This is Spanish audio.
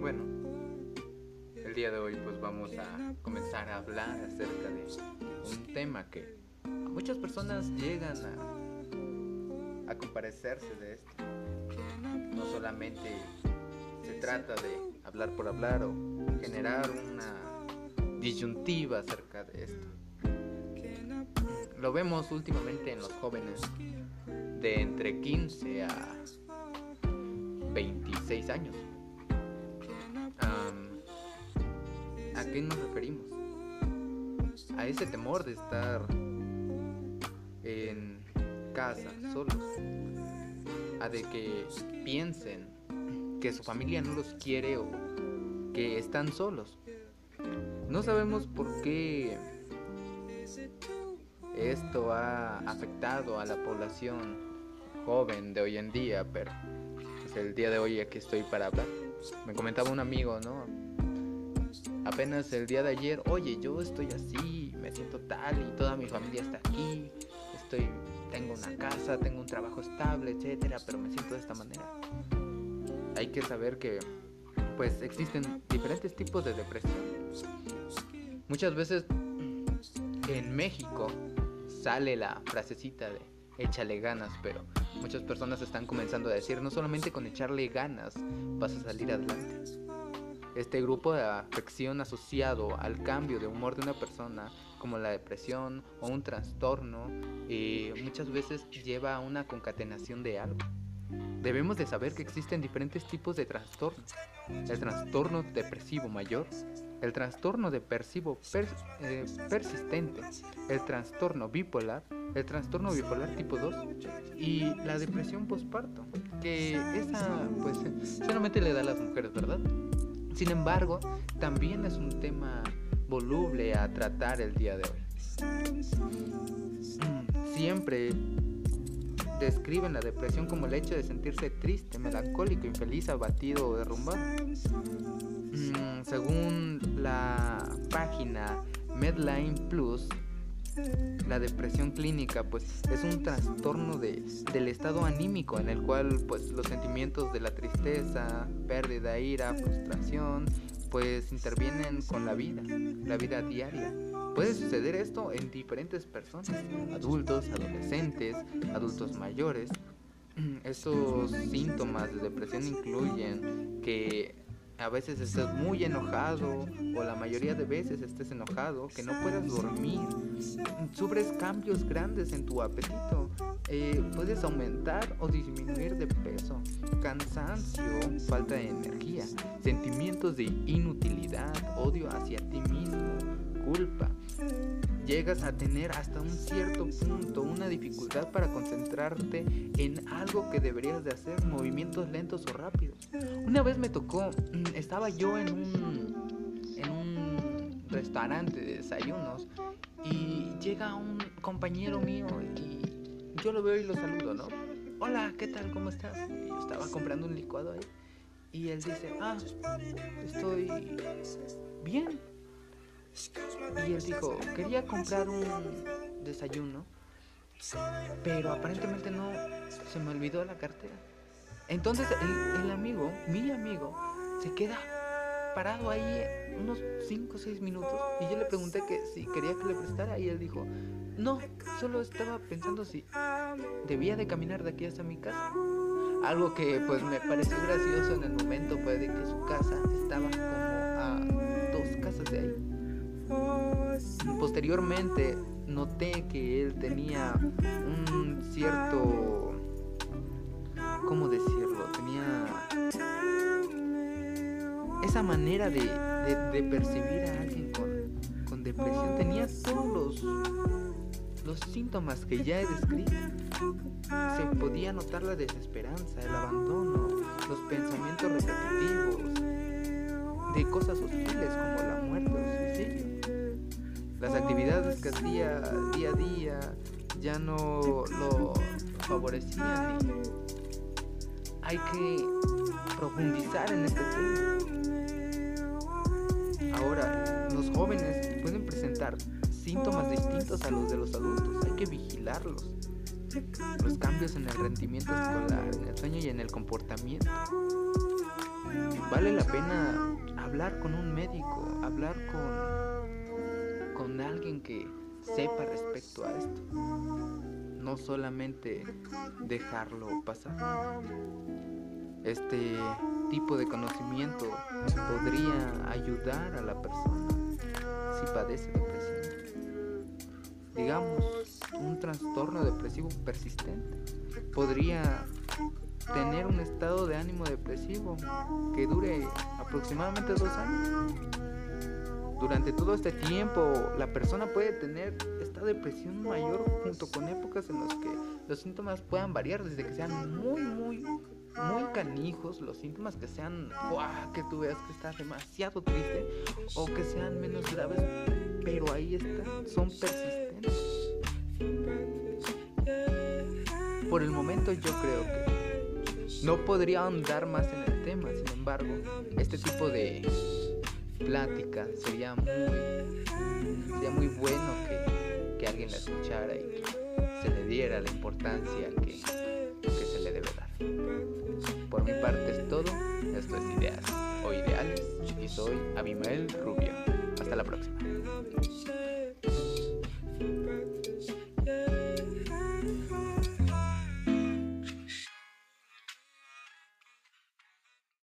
Bueno, el día de hoy pues vamos a comenzar a hablar acerca de un tema que muchas personas llegan a, comparecerse de esto. No solamente se trata de hablar por hablar o generar una disyuntiva acerca de esto. Lo vemos últimamente en los jóvenes de entre 15 a 26 años. ¿A qué nos referimos? A ese temor de estar en casa solos. A de que piensen que su familia no los quiere o que están solos. No sabemos por qué esto ha afectado a la población joven de hoy en día, pero es el día de hoy aquí estoy para hablar. Me comentaba un amigo, ¿no? Apenas el día de ayer, oye, yo estoy así, me siento tal y toda mi familia está aquí, estoy, tengo una casa, tengo un trabajo estable, etcétera, pero me siento de esta manera. Hay que saber que, pues, existen diferentes tipos de depresión. Muchas veces en México sale la frasecita de échale ganas, pero muchas personas están comenzando a decir no solamente con echarle ganas vas a salir adelante. Este grupo de afección asociado al cambio de humor de una persona, como la depresión o un trastorno, eh, muchas veces lleva a una concatenación de algo. Debemos de saber que existen diferentes tipos de trastornos. El trastorno depresivo mayor, el trastorno depresivo eh, persistente, el trastorno bipolar, el trastorno bipolar tipo 2 y la depresión postparto, que esa pues solamente le da a las mujeres, ¿verdad? Sin embargo, también es un tema voluble a tratar el día de hoy. Mm, siempre describen la depresión como el hecho de sentirse triste, melancólico, infeliz, abatido o derrumbado. Mm, según la página Medline Plus, la depresión clínica pues es un trastorno de, del estado anímico en el cual pues los sentimientos de la tristeza, pérdida, ira, frustración pues intervienen con la vida, la vida diaria. Puede suceder esto en diferentes personas, adultos, adolescentes, adultos mayores. Estos síntomas de depresión incluyen que a veces estés muy enojado o la mayoría de veces estés enojado, que no puedas dormir, sufres cambios grandes en tu apetito, eh, puedes aumentar o disminuir de peso, cansancio, falta de energía, sentimientos de inutilidad, odio hacia ti mismo, culpa. Llegas a tener hasta un cierto punto una dificultad para concentrarte en algo que deberías de hacer, movimientos lentos o rápidos. Una vez me tocó, mm, estaba yo en un, en un restaurante de desayunos y llega un compañero mío y yo lo veo y lo saludo, ¿no? Hola, ¿qué tal? ¿Cómo estás? Y yo estaba comprando un licuado ahí y él dice, ah, estoy bien y él dijo, quería comprar un desayuno, pero aparentemente no, se me olvidó la cartera. Entonces el, amigo, mi amigo, se queda parado ahí unos 5 o 6 minutos y yo le pregunté que si quería que le prestara y él dijo, no, solo estaba pensando si debía de caminar de aquí hasta mi casa. Algo que pues me pareció gracioso en el momento fue de que su casa estaba como Posteriormente noté que él tenía un cierto... ¿Cómo decirlo? Tenía esa manera de, percibir a alguien con, depresión. Tenía todos los, los síntomas que ya he descrito. Se podía notar la desesperanza, el abandono, los pensamientos repetitivos de cosas hostiles como la muerte o suicidio las actividades que hacía día a día ya no lo favorecían y hay que profundizar en este tema. Ahora, los jóvenes pueden presentar síntomas distintos a los de los adultos, hay que vigilarlos. los cambios en el rendimiento escolar, en el sueño y en el comportamiento. Vale la pena hablar con un médico, hablar con, con alguien que sepa respecto a esto. No solamente dejarlo pasar. Este tipo de conocimiento podría ayudar a la persona si padece depresión. Digamos, un trastorno depresivo persistente podría tener un estado de ánimo depresivo que dure aproximadamente dos años. Durante todo este tiempo, la persona puede tener esta depresión mayor junto con épocas en las que los síntomas puedan variar desde que sean muy, muy, muy canijos, los síntomas que sean, que tú veas que estás demasiado triste, o que sean menos graves, pero ahí están, son persistentes. Por el momento yo creo que no podría ahondar más en el tema, sin embargo, este tipo de plática sería muy, sería muy bueno que, que alguien la escuchara y que se le diera la importancia que, que se le debe dar. Por mi parte es todo, esto es Ideas o Ideales y soy Abimael Rubio. Hasta la próxima.